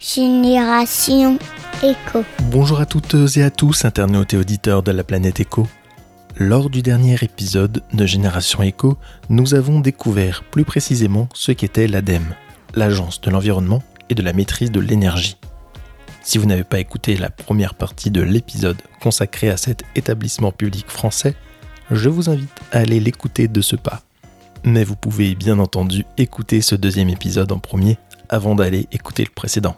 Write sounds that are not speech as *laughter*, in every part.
Génération Éco. Bonjour à toutes et à tous, internautes et auditeurs de la planète Éco. Lors du dernier épisode de Génération Éco, nous avons découvert plus précisément ce qu'était l'ADEME, l'Agence de l'environnement et de la maîtrise de l'énergie. Si vous n'avez pas écouté la première partie de l'épisode consacré à cet établissement public français, je vous invite à aller l'écouter de ce pas. Mais vous pouvez bien entendu écouter ce deuxième épisode en premier avant d'aller écouter le précédent.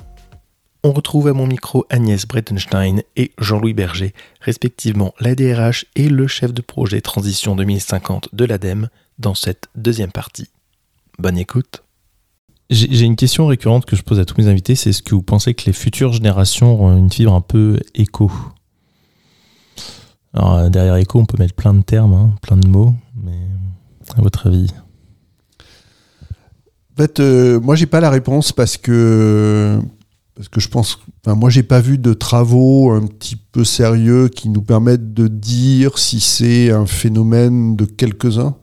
On retrouve à mon micro Agnès Brettenstein et Jean-Louis Berger, respectivement l'ADRH et le chef de projet Transition 2050 de l'ADEME, dans cette deuxième partie. Bonne écoute. J'ai une question récurrente que je pose à tous mes invités, c'est est-ce que vous pensez que les futures générations ont une fibre un peu éco Alors derrière éco, on peut mettre plein de termes, hein, plein de mots, mais à votre avis? En fait, euh, moi j'ai pas la réponse parce que parce que je pense, enfin, moi j'ai pas vu de travaux un petit peu sérieux qui nous permettent de dire si c'est un phénomène de quelques-uns,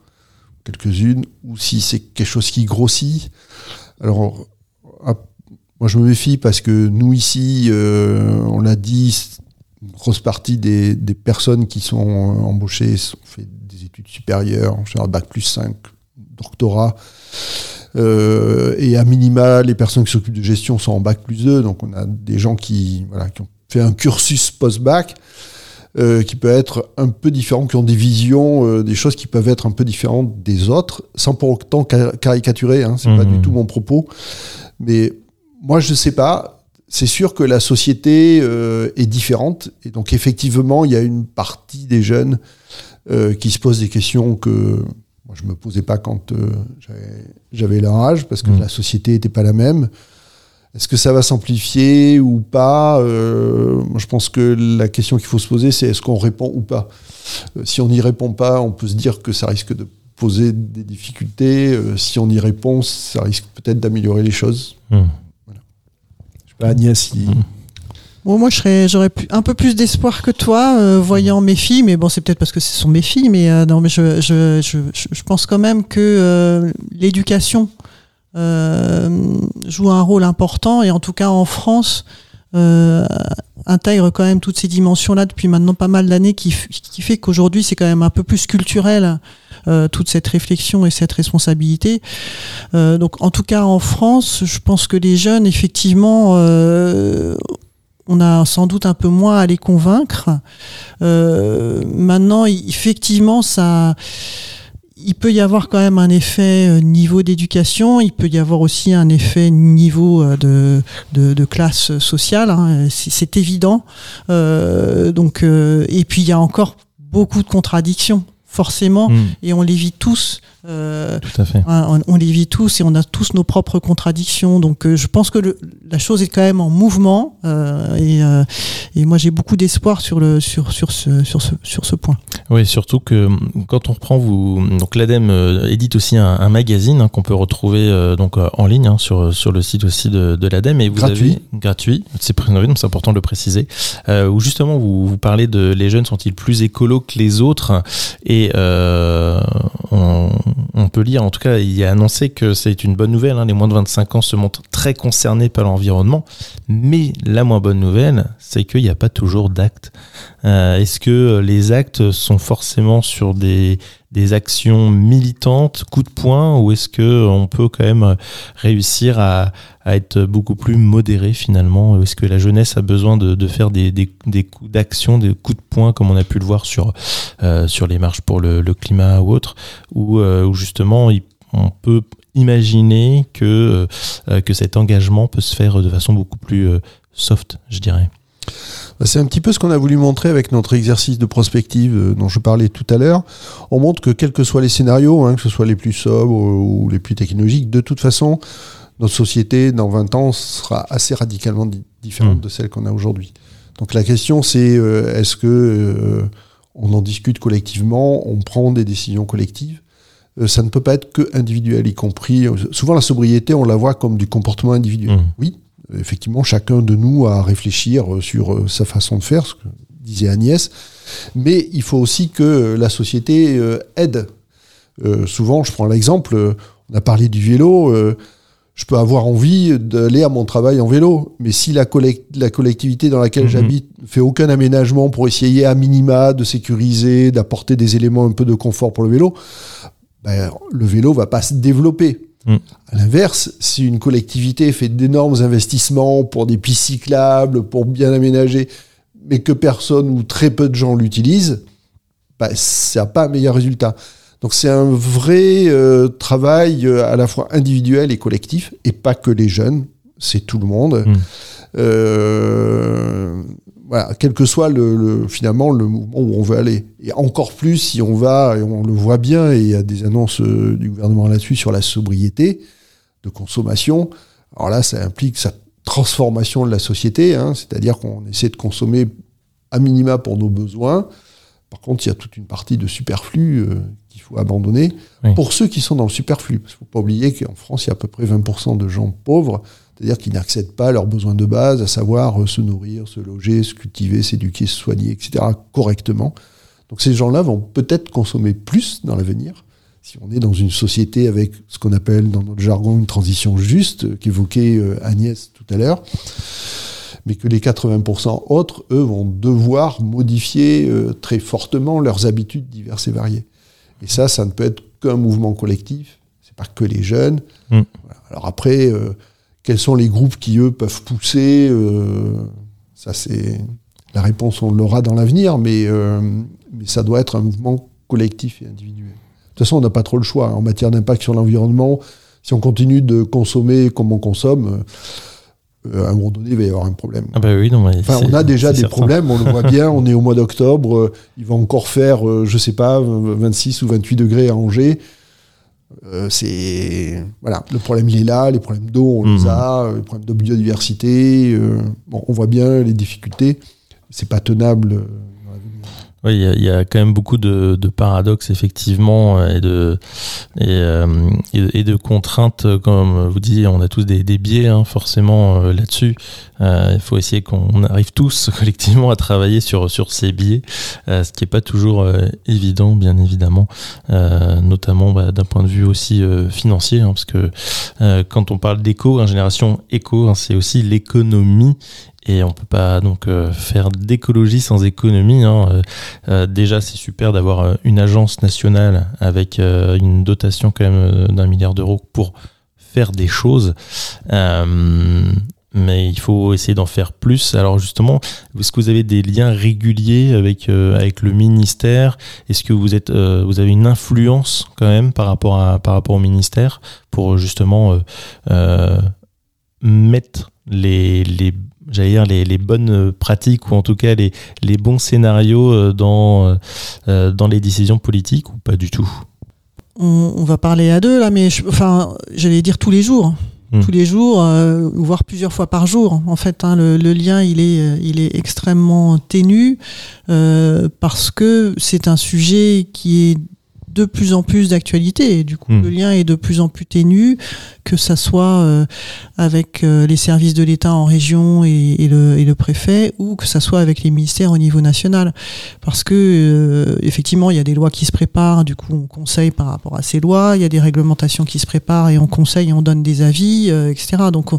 quelques-unes, ou si c'est quelque chose qui grossit. Alors, moi je me méfie parce que nous ici, euh, on l'a dit, une grosse partie des, des, personnes qui sont embauchées ont fait des études supérieures, en bac plus 5, doctorat. Euh, et à minima, les personnes qui s'occupent de gestion sont en bac plus 2. Donc on a des gens qui, voilà, qui ont fait un cursus post-bac. Euh, qui peut être un peu différent, qui ont des visions, euh, des choses qui peuvent être un peu différentes des autres, sans pour autant caricaturer, hein, c'est pas du mmh. tout mon propos. Mais moi, je sais pas. C'est sûr que la société euh, est différente, et donc effectivement, il y a une partie des jeunes qui se posent des questions que moi, je me posais pas quand euh, j'avais leur âge, parce que mmh. la société n'était pas la même. Est-ce que ça va s'amplifier ou pas? Euh, Je pense que la question qu'il faut se poser, c'est est-ce qu'on répond ou pas? Euh, Si on n'y répond pas, on peut se dire que ça risque de poser des difficultés. Si on y répond, ça risque peut-être d'améliorer les choses. Mmh. Voilà. Je sais pas, Agnès, si... Mmh. Bon, moi, j'aurais un peu plus d'espoir que toi, euh, voyant mes filles, mais bon, c'est peut-être parce que ce sont mes filles, mais euh, non, mais je, je, je, je, pense quand même que euh, l'éducation joue un rôle important, et en tout cas en France, intègre quand même toutes ces dimensions-là depuis maintenant pas mal d'années, qui, qui fait qu'aujourd'hui, c'est quand même un peu plus culturel. toute cette réflexion et cette responsabilité. donc, en tout cas, en France, je pense que les jeunes, effectivement, on a sans doute un peu moins à les convaincre. Euh, maintenant, effectivement, ça, il peut y avoir quand même un effet euh, niveau d'éducation, il peut y avoir aussi un effet niveau euh, de, de, classe sociale, hein, c'est évident. donc, et puis il y a encore beaucoup de contradictions forcément, hmm. et on les vit tous. Euh, Tout à fait. On, les vit tous et on a tous nos propres contradictions. Donc, euh, je pense que le, la chose est quand même en mouvement, euh, et, euh, et, moi j'ai beaucoup d'espoir sur le sur sur ce sur ce sur ce point. Oui, surtout que quand on reprend vous donc l'ADEME édite aussi un, un magazine hein, qu'on peut retrouver donc en ligne hein, sur sur le site aussi de, de l'ADEME et vous gratuit. avez gratuit. C'est c'est important de le préciser. où justement vous vous parlez de les jeunes sont-ils plus écolos que les autres? Et euh, on, peut lire, en tout cas, il a annoncé que c'est une bonne nouvelle. Hein, les moins de 25 ans se montrent très concernés par l'environnement. Mais la moins bonne nouvelle, c'est qu'il n'y a pas toujours d'actes. Euh, est-ce que les actes sont forcément sur des, des actions militantes, coup de poing, ou est-ce que on peut quand même réussir à, être beaucoup plus modéré finalement? Est-ce que la jeunesse a besoin de, faire des, coups d'action, des coups de poing, comme on a pu le voir sur, euh, les marches pour le, climat ou autre, ou euh, justement on peut imaginer que, euh, que cet engagement peut se faire de façon beaucoup plus soft, je dirais? C'est un petit peu ce qu'on a voulu montrer avec notre exercice de prospective euh, dont je parlais tout à l'heure. On montre que quels que soient les scénarios, hein, que ce soit les plus sobres ou les plus technologiques, de toute façon, notre société, dans 20 ans, sera assez radicalement différente mmh. de celle qu'on a aujourd'hui. Donc la question, c'est euh, est-ce que euh, on en discute collectivement, on prend des décisions collectives? Euh, ça ne peut pas être que individuel, y compris. Souvent, la sobriété, on la voit comme du comportement individuel. Mmh. Oui, effectivement, chacun de nous a à réfléchir euh, sur euh, sa façon de faire, ce que disait Agnès, mais il faut aussi que la société euh, aide. souvent, je prends l'exemple, on a parlé du vélo, je peux avoir envie d'aller à mon travail en vélo. Mais si la, la collectivité dans laquelle mhm. j'habite ne fait aucun aménagement pour essayer à minima de sécuriser, d'apporter des éléments un peu de confort pour le vélo, ben, le vélo va pas se développer. Mhm. À l'inverse, si une collectivité fait d'énormes investissements pour des pistes cyclables, pour bien aménager, mais que personne ou très peu de gens l'utilisent, ben, ça n'a pas un meilleur résultat. Donc c'est un vrai euh, travail euh, à la fois individuel et collectif, et pas que les jeunes, c'est tout le monde. Hmm. Euh, voilà, quel que soit le, finalement le mouvement où on veut aller. Et encore plus si on va, et on le voit bien, et il y a des annonces du gouvernement là-dessus sur la sobriété de consommation. Alors là, ça implique sa transformation de la société, hein, c'est-à-dire qu'on essaie de consommer à minima pour nos besoins. Par contre, il y a toute une partie de superflu qu'il faut abandonner. Pour ceux qui sont dans le superflu, parce qu'il ne faut pas oublier qu'en France, il y a à peu près 20% de gens pauvres, c'est-à-dire qui n'accèdent pas à leurs besoins de base, à savoir euh, se nourrir, se loger, se cultiver, s'éduquer, se soigner, etc., correctement. Donc ces gens-là vont peut-être consommer plus dans l'avenir, si on est dans une société avec ce qu'on appelle dans notre jargon une transition juste, euh, qu'évoquait euh, Agnès tout à l'heure mais que les 80% autres, eux, vont devoir modifier très fortement leurs habitudes diverses et variées. Et ça, ça ne peut être qu'un mouvement collectif. C'est pas que les jeunes. Mm. Alors après, euh, quels sont les groupes qui eux peuvent pousser euh, Ça, c'est la réponse. On l'aura dans l'avenir, mais euh, mais ça doit être un mouvement collectif et individuel. De toute façon, on n'a pas trop le choix en matière d'impact sur l'environnement. Si on continue de consommer comme on consomme euh, à un moment donné, il va y avoir un problème. Ah bah oui, non, enfin, on a déjà des problèmes, on le voit bien, on *laughs* est au mois d'octobre, euh, il va encore faire, euh, je sais pas, 26 ou 28 degrés à Angers. C'est voilà, le problème il est là, les problèmes d'eau on les mhm. a, les problèmes de biodiversité, bon, on voit bien les difficultés, c'est pas tenable oui, il y, a quand même beaucoup de, de paradoxes effectivement et de et, euh, et, de contraintes comme vous disiez, on a tous des, biais hein, forcément euh, là-dessus. Euh, il faut essayer qu'on arrive tous *laughs* collectivement à travailler sur sur ces biais, ce qui est pas toujours évident, bien évidemment, notamment bah, d'un point de vue aussi financier, hein, parce que quand on parle d'éco, hein, génération éco, hein, c'est aussi l'économie et on peut pas donc euh, faire d'écologie sans économie. Hein. Euh, euh, déjà, c'est super d'avoir une agence nationale avec une dotation quand même d'un milliard d'euros pour faire des choses. mais il faut essayer d'en faire plus. Alors justement, est-ce que vous avez des liens réguliers avec avec le ministère? Est-ce que vous êtes vous avez une influence quand même par rapport à par rapport au ministère pour justement mettre les, les j'allais dire, les, les, bonnes pratiques ou en tout cas les, les bons scénarios euh, dans, euh, dans les décisions politiques ou pas du tout? On, va parler à deux là, mais enfin, j'allais dire tous les jours. Hmm. Tous les jours, euh, voire plusieurs fois par jour. En fait, hein, le, le, lien, il est, il est extrêmement ténu parce que c'est un sujet qui est de plus en plus d'actualité. Et du coup hmm. le lien est de plus en plus ténu que ça soit euh, avec euh, les services de l'État en région et, le, et, le, préfet ou que ça soit avec les ministères au niveau national. Parce que euh, effectivement il y a des lois qui se préparent du coup on conseille par rapport à ces lois. Il y a des réglementations qui se préparent et on conseille et on donne des avis etc donc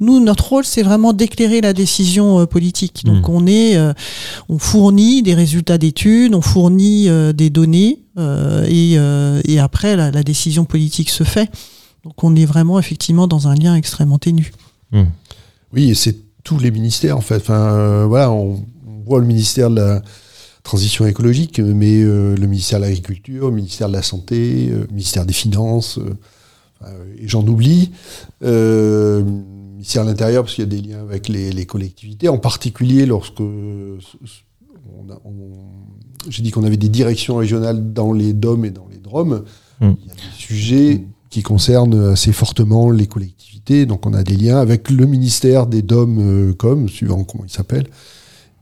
nous notre rôle c'est vraiment d'éclairer la décision politique. Donc hmm. on est on fournit des résultats d'études on fournit des données euh, euh, et, après, la, décision politique se fait. Donc on est vraiment effectivement dans un lien extrêmement ténu. Hmm. Oui, et c'est tous les ministères en fait. Enfin, euh, voilà, on, voit le ministère de la transition écologique, mais le ministère de l'agriculture, le ministère de la santé, le ministère des finances, et j'en oublie. le ministère de l'Intérieur, parce qu'il y a des liens avec les, collectivités, en particulier lorsque j'ai dit qu'on avait des directions régionales dans les DOM et dans les DROM. Hmm. Il y a des sujets qui concernent assez fortement les collectivités. Donc on a des liens avec le ministère des DOM euh, comme, suivant comment il s'appelle,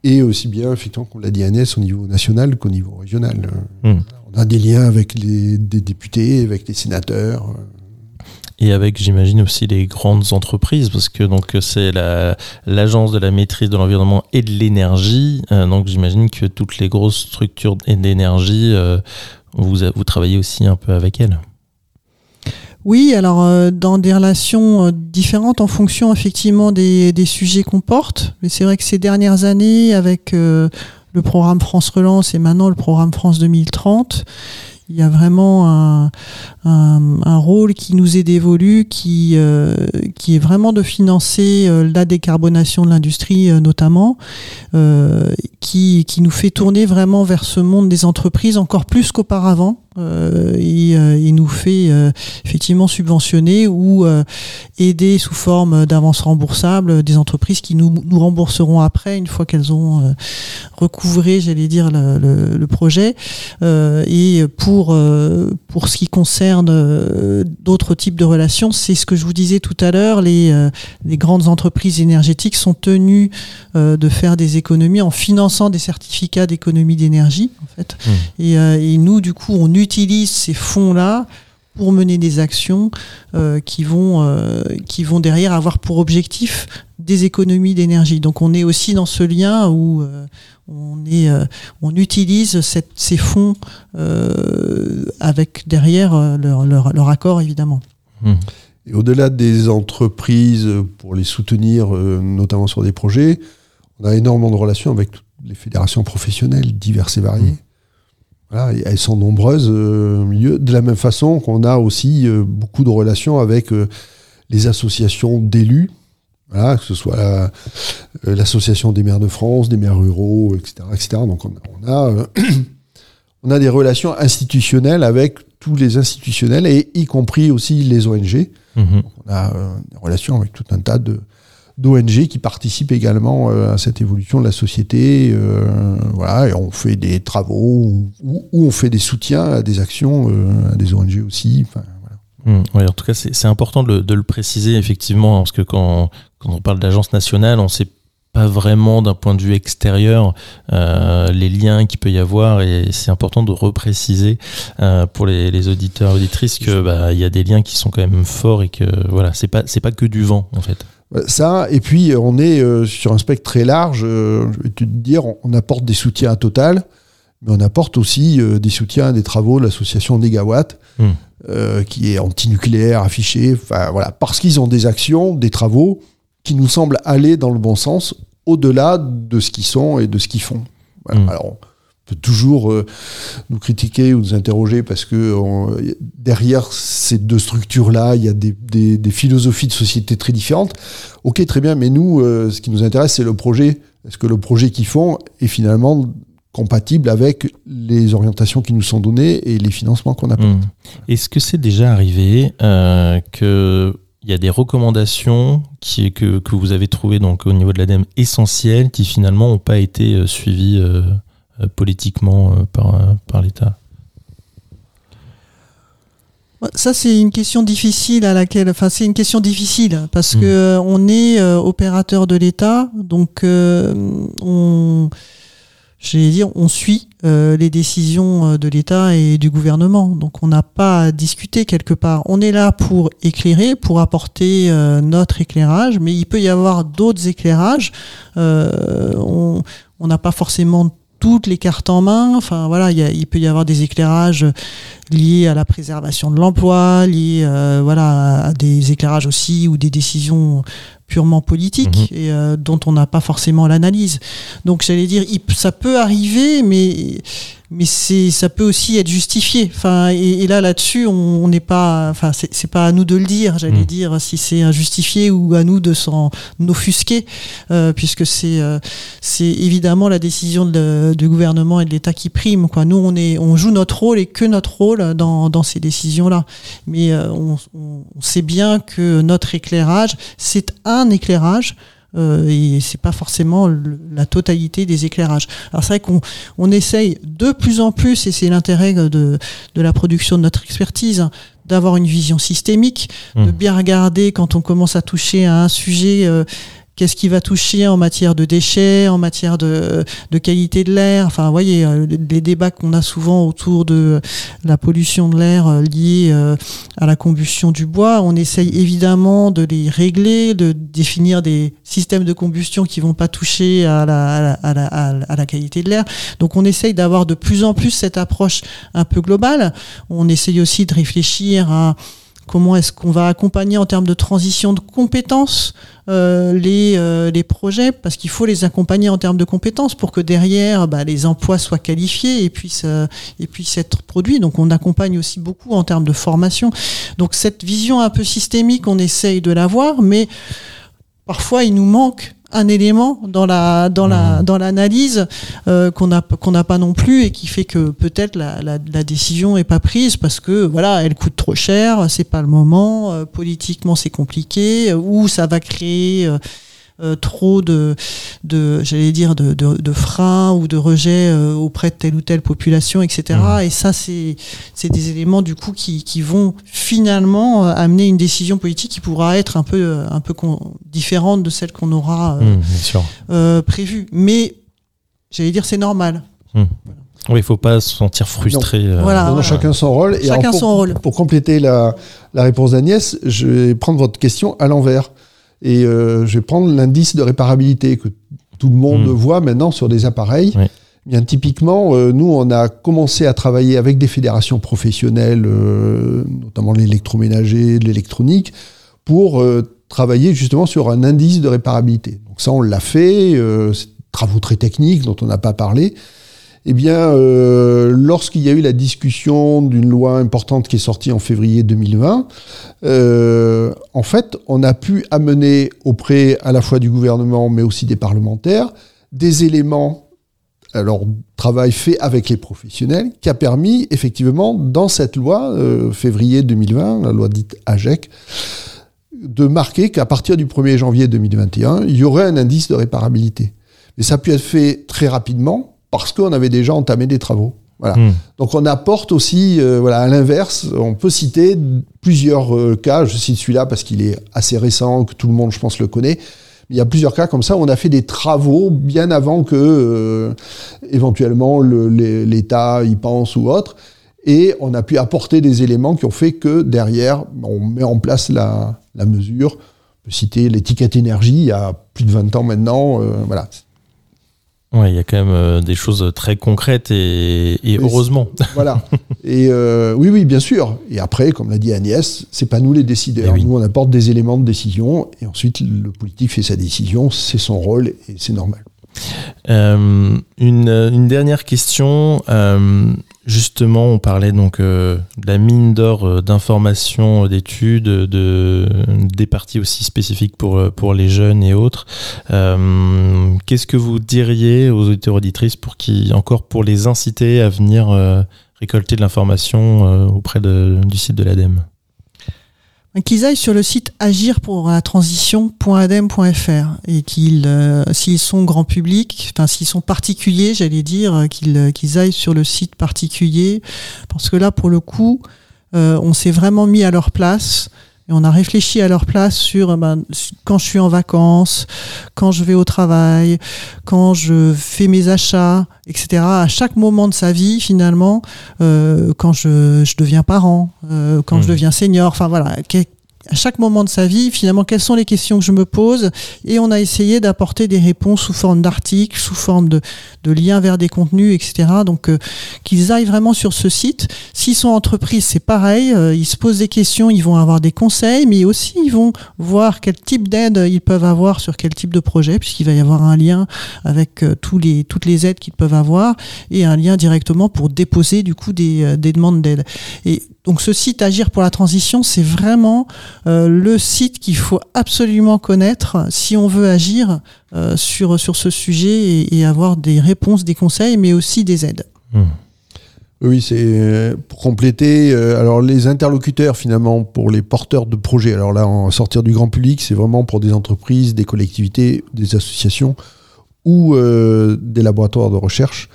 et aussi bien, effectivement, qu'on l'a dit Agnès, au niveau national qu'au niveau régional. Hmm. On a des liens avec les, des députés, avec les sénateurs. Euh, et avec, j'imagine, aussi les grandes entreprises, parce que donc c'est l'agence de la maîtrise de l'environnement et de l'énergie. Euh, donc j'imagine que toutes les grosses structures d'énergie, euh, vous, vous travaillez aussi un peu avec elles. Oui, alors euh, dans des relations différentes en fonction effectivement des, des sujets qu'on porte. Mais c'est vrai que ces dernières années, avec le programme France Relance et maintenant le programme France 2030, il y a vraiment un, un, rôle qui nous est dévolu, qui, euh, qui est vraiment de financer euh, la décarbonation de l'industrie euh, notamment, qui, qui nous fait tourner vraiment vers ce monde des entreprises encore plus qu'auparavant. Euh, nous fait effectivement subventionner ou aider sous forme d'avances remboursables des entreprises qui nous, nous rembourseront après une fois qu'elles ont recouvré, j'allais dire, le, le, le projet. Et pour, euh, pour ce qui concerne euh, d'autres types de relations, c'est ce que je vous disais tout à l'heure, les, euh, les grandes entreprises énergétiques sont tenues de faire des économies en finançant des certificats d'économie d'énergie, en fait. Mmh. Et, et nous, du coup, on utilise ces fonds-là pour mener des actions euh, qui vont euh, qui vont derrière avoir pour objectif des économies d'énergie. Donc on est aussi dans ce lien où euh, on est euh, on utilise cette, ces fonds euh, avec derrière leur, leur, leur accord évidemment. Mmh. Et au-delà des entreprises, pour les soutenir, euh, notamment sur des projets, on a énormément de relations avec toutes les fédérations professionnelles diverses et variées. Voilà, elles sont nombreuses euh, au milieu. De la même façon qu'on a aussi euh, beaucoup de relations avec euh, les associations d'élus, voilà, que ce soit la- l'association des maires de France, des maires ruraux, etc. etc. Donc on, on a, *clears throat* on a des relations institutionnelles avec tous les institutionnels, et y compris aussi les ONG. Mhm. On a des relations avec tout un tas de d'ONG qui participent également euh, à cette évolution de la société. euh, voilà, et on fait des travaux ou, on fait des soutiens à des actions, euh, à des ONG aussi. Mmh, ouais, en tout cas, c'est important de, le- préciser, effectivement, parce que quand, on parle d'agence nationale, on ne sait pas vraiment d'un point de vue extérieur les liens qu'il peut y avoir et c'est important de repréciser pour les, les auditeurs auditrices que bah, y a des liens qui sont quand même forts et que voilà c'est pas pas que du vent en fait Ça, et puis euh, on est euh, sur un spectre très large. euh, je vais te dire, on, on apporte des soutiens à Total, mais on apporte aussi euh, des soutiens à des travaux de l'association Negawatt, Hmm. euh, qui est anti-nucléaire affiché. Enfin voilà, parce qu'ils ont des actions, des travaux qui nous semblent aller dans le bon sens, au-delà de ce qu'ils sont et de ce qu'ils font. Voilà. Hmm. Alors, peut toujours euh, nous critiquer ou nous interroger parce que derrière ces deux structures-là, il y a des, philosophies de société très différentes. Ok, très bien, mais nous, euh, ce qui nous intéresse, c'est le projet. Est-ce que le projet qu'ils font est finalement compatible avec les orientations qui nous sont données et les financements qu'on apporte Mmh. Est-ce que c'est déjà arrivé euh, que il y a des recommandations qui, que, que vous avez trouvées donc au niveau de l'ADEME essentielles qui finalement n'ont pas été euh, suivies politiquement euh, par, euh, par l'État Ça, c'est une question difficile à laquelle, enfin, c'est une question difficile parce Mm. que euh, on est euh, opérateur de l'État, donc euh, on, j'allais dire, on suit euh, les décisions euh, de l'État et du gouvernement. Donc, on n'a pas à discuter quelque part. On est là pour éclairer, pour apporter euh, notre éclairage, mais il peut y avoir d'autres éclairages. Euh, on on n'a pas forcément toutes les cartes en main. Enfin voilà, il, y a- il peut y avoir des éclairages liés à la préservation de l'emploi, liés euh, voilà à des éclairages aussi ou des décisions purement politiques et euh, dont on n'a pas forcément l'analyse. Donc j'allais dire, il- ça peut arriver, mais mais c'est ça peut aussi être justifié. Enfin et, et là là-dessus, on n'est pas, enfin c'est pas à nous de le dire. J'allais Mm. dire si c'est injustifié ou à nous de s'en offusquer, euh, puisque c'est euh, c'est évidemment la décision de- du gouvernement et de l'État qui prime. Quoi. Nous, on, est, on joue notre rôle et que notre rôle dans, dans ces décisions-là. Mais euh, on, on- on sait bien que notre éclairage, c'est un éclairage. Euh, et c'est pas forcément le- la totalité des éclairages. Alors c'est vrai qu'on on essaye de plus en plus, et c'est l'intérêt de, de la production de notre expertise, hein, d'avoir une vision systémique, de Mm. bien regarder quand on commence à toucher à un sujet, euh, qu'est-ce qui va toucher en matière de déchets, en matière de, de qualité de l'air. Enfin, vous voyez, euh, les débats qu'on a souvent autour de la pollution de l'air euh, liée euh, à la combustion du bois, on essaye évidemment de les régler, de définir des systèmes de combustion qui vont pas toucher à la, à la, à la- à la qualité de l'air. Donc on essaye d'avoir de plus en plus cette approche un peu globale. On essaye aussi de réfléchir à comment est-ce qu'on va accompagner en termes de transition de compétences euh, les, euh, les projets, parce qu'il faut les accompagner en termes de compétences pour que derrière, bah, les emplois soient qualifiés et puissent, euh, et puissent être produits. Donc on accompagne aussi beaucoup en termes de formation. Donc cette vision un peu systémique, on essaye de l'avoir, mais parfois il nous manque un élément dans la dans la mmh. dans l'analyse euh, qu'on a qu'on n'a pas non plus et qui fait que peut-être la, la, la, décision est pas prise parce que voilà elle coûte trop cher c'est pas le moment euh, politiquement c'est compliqué ou ça va créer euh, trop de, de j'allais dire, de, de, de, freins ou de rejets euh, auprès de telle ou telle population, etc. Mmh. Et ça, c'est des éléments du coup qui, qui vont finalement euh, amener une décision politique qui pourra être un peu, un peu différente de celle qu'on aura mmh, prévue. Mais j'allais dire, c'est normal. Mmh. Oui, il ne faut pas se sentir frustré. Non. Voilà, non, chacun son rôle. Et chacun pour, son rôle. Pour compléter la, la réponse d'Agnès, je vais prendre votre question à l'envers. Et euh, je vais prendre l'indice de réparabilité que tout le monde mmh. voit maintenant sur des appareils. Oui. Bien, typiquement, euh, nous, on a commencé à travailler avec des fédérations professionnelles, euh, notamment l'électroménager, l'électronique, pour travailler justement sur un indice de réparabilité. Donc ça, on l'a fait, euh, travaux très techniques dont on n'a pas parlé, eh bien, euh, lorsqu'il y a eu la discussion d'une loi importante qui est sortie en février 2020, euh, en fait, on a pu amener auprès à la fois du gouvernement, mais aussi des parlementaires, des éléments, alors travail fait avec les professionnels, qui a permis effectivement, dans cette loi, euh, février 2020, la loi dite AGEC, de marquer qu'à partir du 1er janvier 2021, il y aurait un indice de réparabilité. Mais ça a pu être fait très rapidement, parce qu'on avait déjà entamé des travaux. Voilà. Mmh. Donc on apporte aussi, euh, voilà, à l'inverse, on peut citer plusieurs euh, cas. Je cite celui-là parce qu'il est assez récent, que tout le monde, je pense, le connaît. Il y a plusieurs cas comme ça où on a fait des travaux bien avant que euh, éventuellement l'État y pense ou autre. Et on a pu apporter des éléments qui ont fait que derrière, on met en place la, la mesure. On peut citer l'étiquette énergie il y a plus de 20 ans maintenant. Voilà. Ouais, il y a quand même euh, des choses très concrètes et, et heureusement. *laughs* Voilà. Et euh, oui, oui, bien sûr. Et après, comme l'a dit Agnès, c'est pas nous les décideurs. Oui. Nous, on apporte des éléments de décision et ensuite le politique fait sa décision. C'est son rôle et c'est normal. Euh, une, dernière question. Euh, justement, on parlait donc euh, de la mine d'or d'informations, d'études, de, des parties aussi spécifiques pour, les jeunes et autres. Qu'est-ce que vous diriez aux auditeurs auditrices pour qui, encore pour les inciter à venir récolter de l'information auprès du site de l'ADEME qu'ils aillent sur le site agir pour la et qu'ils, euh, s'ils sont grand public, enfin s'ils sont particuliers, j'allais dire, qu'ils, qu'ils aillent sur le site particulier, parce que là, pour le coup, euh, on s'est vraiment mis à leur place. Et on a réfléchi à leur place sur ben, quand je suis en vacances, quand je vais au travail, quand je fais mes achats, etc. À chaque moment de sa vie, finalement, euh, quand je, je, deviens parent, euh, quand mmh. je deviens senior, enfin voilà, à chaque moment de sa vie, finalement, quelles sont les questions que je me pose Et on a essayé d'apporter des réponses sous forme d'articles, sous forme de, de, liens vers des contenus, etc. Donc, euh, qu'ils aillent vraiment sur ce site. S'ils sont entreprises, c'est pareil. Euh, ils se posent des questions, ils vont avoir des conseils, mais aussi ils vont voir quel type d'aide ils peuvent avoir sur quel type de projet, puisqu'il va y avoir un lien avec euh, tous les, toutes les aides qu'ils peuvent avoir et un lien directement pour déposer du coup des, des demandes d'aide. Et donc ce site Agir pour la transition, c'est vraiment euh, le site qu'il faut absolument connaître si on veut agir euh, sur, sur ce sujet et, et, avoir des réponses, des conseils, mais aussi des aides. Mmh. Oui, c'est pour compléter. Euh, alors les interlocuteurs finalement pour les porteurs de projets. Alors là, en sortir du grand public, c'est vraiment pour des entreprises, des collectivités, des associations ou euh, des laboratoires de recherche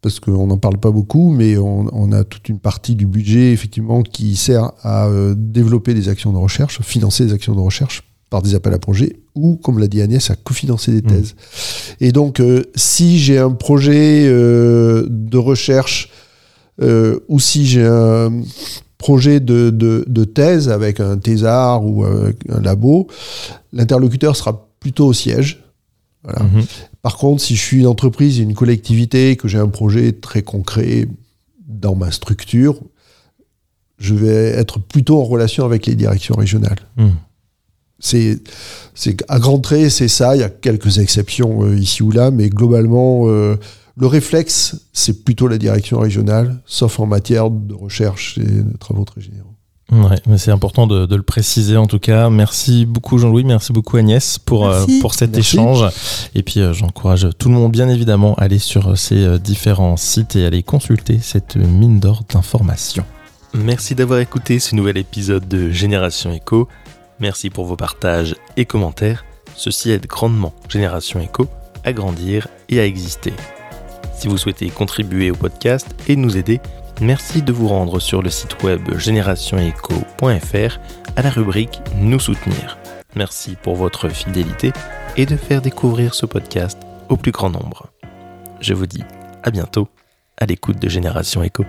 parce qu'on n'en parle pas beaucoup, mais on, on, a toute une partie du budget effectivement qui sert à euh, développer des actions de recherche, financer des actions de recherche par des appels à projets, ou, comme l'a dit Agnès, à cofinancer des thèses. Mmh. Et donc, euh, si j'ai un projet euh, de recherche, ou si j'ai un projet de, de, de, thèse avec un thésard ou un labo, l'interlocuteur sera plutôt au siège. Voilà. Mmh. Par contre, si je suis une entreprise, une collectivité, que j'ai un projet très concret dans ma structure, je vais être plutôt en relation avec les directions régionales. Hmm. C'est, c'est à grands traits, c'est ça. Il y a quelques exceptions euh, ici ou là, mais globalement, euh, le réflexe, c'est plutôt la direction régionale, sauf en matière de recherche et de travaux très généraux. Ouais, mais c'est important de, de le préciser en tout cas. Merci beaucoup Jean-Louis, merci beaucoup Agnès pour, euh, pour cet Merci. échange. Et puis euh, j'encourage tout le monde bien évidemment à aller sur euh, ces euh, différents sites et aller consulter cette mine d'or d'informations. Merci d'avoir écouté ce nouvel épisode de Génération Echo. Merci pour vos partages et commentaires. Ceci aide grandement Génération Echo à grandir et à exister. Si vous souhaitez contribuer au podcast et nous aider, merci de vous rendre sur le site web générationecho.fr à la rubrique Nous soutenir. Merci pour votre fidélité et de faire découvrir ce podcast au plus grand nombre. Je vous dis à bientôt à l'écoute de Génération Echo.